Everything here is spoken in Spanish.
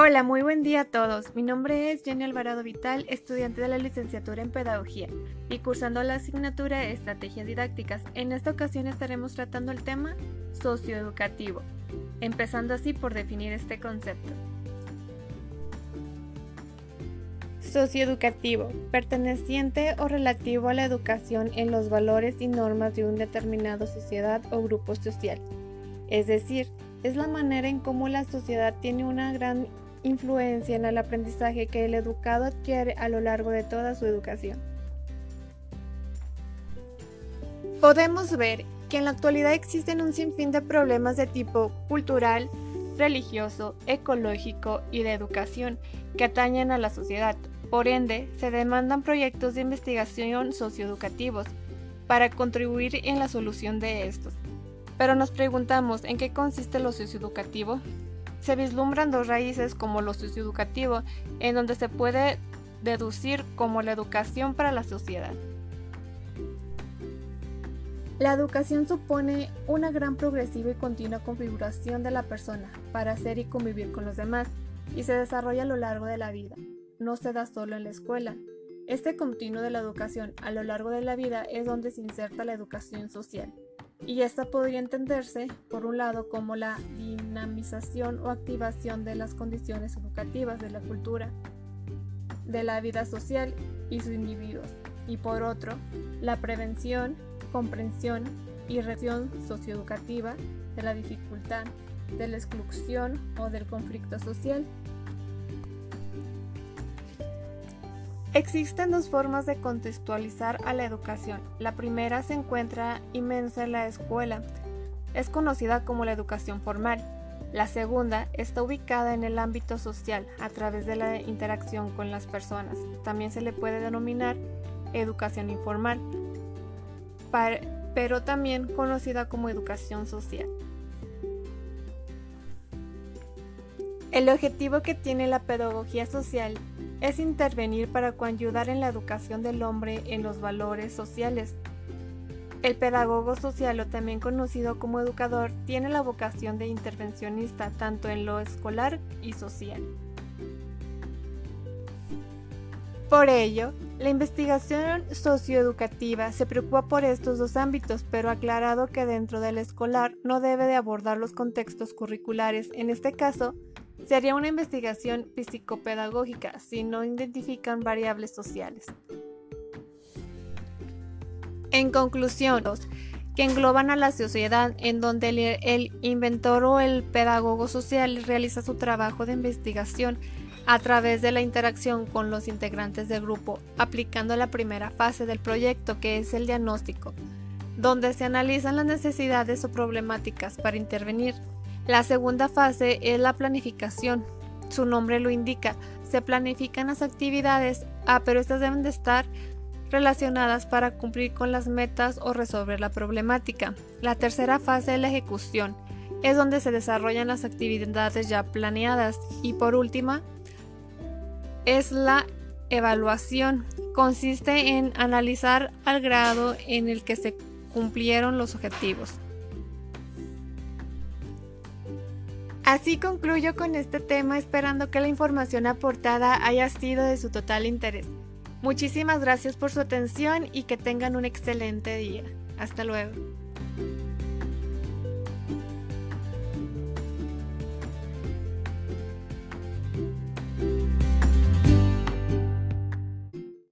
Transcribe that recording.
Hola, muy buen día a todos. Mi nombre es Jenny Alvarado Vital, estudiante de la licenciatura en Pedagogía y cursando la asignatura Estrategias Didácticas. En esta ocasión estaremos tratando el tema socioeducativo, empezando así por definir este concepto. Socioeducativo, perteneciente o relativo a la educación en los valores y normas de un determinado sociedad o grupo social. Es decir, es la manera en cómo la sociedad tiene una gran influencia en el aprendizaje que el educado adquiere a lo largo de toda su educación. Podemos ver que en la actualidad existen un sinfín de problemas de tipo cultural, religioso, ecológico y de educación que atañen a la sociedad. Por ende, se demandan proyectos de investigación socioeducativos para contribuir en la solución de estos. Pero nos preguntamos en qué consiste lo socioeducativo. Se vislumbran dos raíces como lo socioeducativo, en donde se puede deducir como la educación para la sociedad. La educación supone una gran progresiva y continua configuración de la persona para ser y convivir con los demás y se desarrolla a lo largo de la vida. No se da solo en la escuela. Este continuo de la educación a lo largo de la vida es donde se inserta la educación social y esta podría entenderse, por un lado, como la dinamización o activación de las condiciones educativas de la cultura, de la vida social y sus individuos, y por otro, la prevención, comprensión y reacción socioeducativa de la dificultad, de la exclusión o del conflicto social Existen dos formas de contextualizar a la educación. La primera se encuentra inmensa en la escuela. Es conocida como la educación formal. La segunda está ubicada en el ámbito social a través de la interacción con las personas. También se le puede denominar educación informal, pero también conocida como educación social. El objetivo que tiene la pedagogía social es intervenir para coayudar en la educación del hombre en los valores sociales. El pedagogo social o también conocido como educador tiene la vocación de intervencionista tanto en lo escolar y social. Por ello, la investigación socioeducativa se preocupa por estos dos ámbitos, pero aclarado que dentro del escolar no debe de abordar los contextos curriculares, en este caso, Sería una investigación psicopedagógica si no identifican variables sociales. En conclusión, que engloban a la sociedad en donde el, inventor o el pedagogo social realiza su trabajo de investigación a través de la interacción con los integrantes del grupo, aplicando la primera fase del proyecto que es el diagnóstico, donde se analizan las necesidades o problemáticas para intervenir la segunda fase es la planificación. Su nombre lo indica. Se planifican las actividades, ah, pero estas deben de estar relacionadas para cumplir con las metas o resolver la problemática. La tercera fase es la ejecución. Es donde se desarrollan las actividades ya planeadas. Y por última, es la evaluación. Consiste en analizar al grado en el que se cumplieron los objetivos. Así concluyo con este tema esperando que la información aportada haya sido de su total interés. Muchísimas gracias por su atención y que tengan un excelente día. Hasta luego.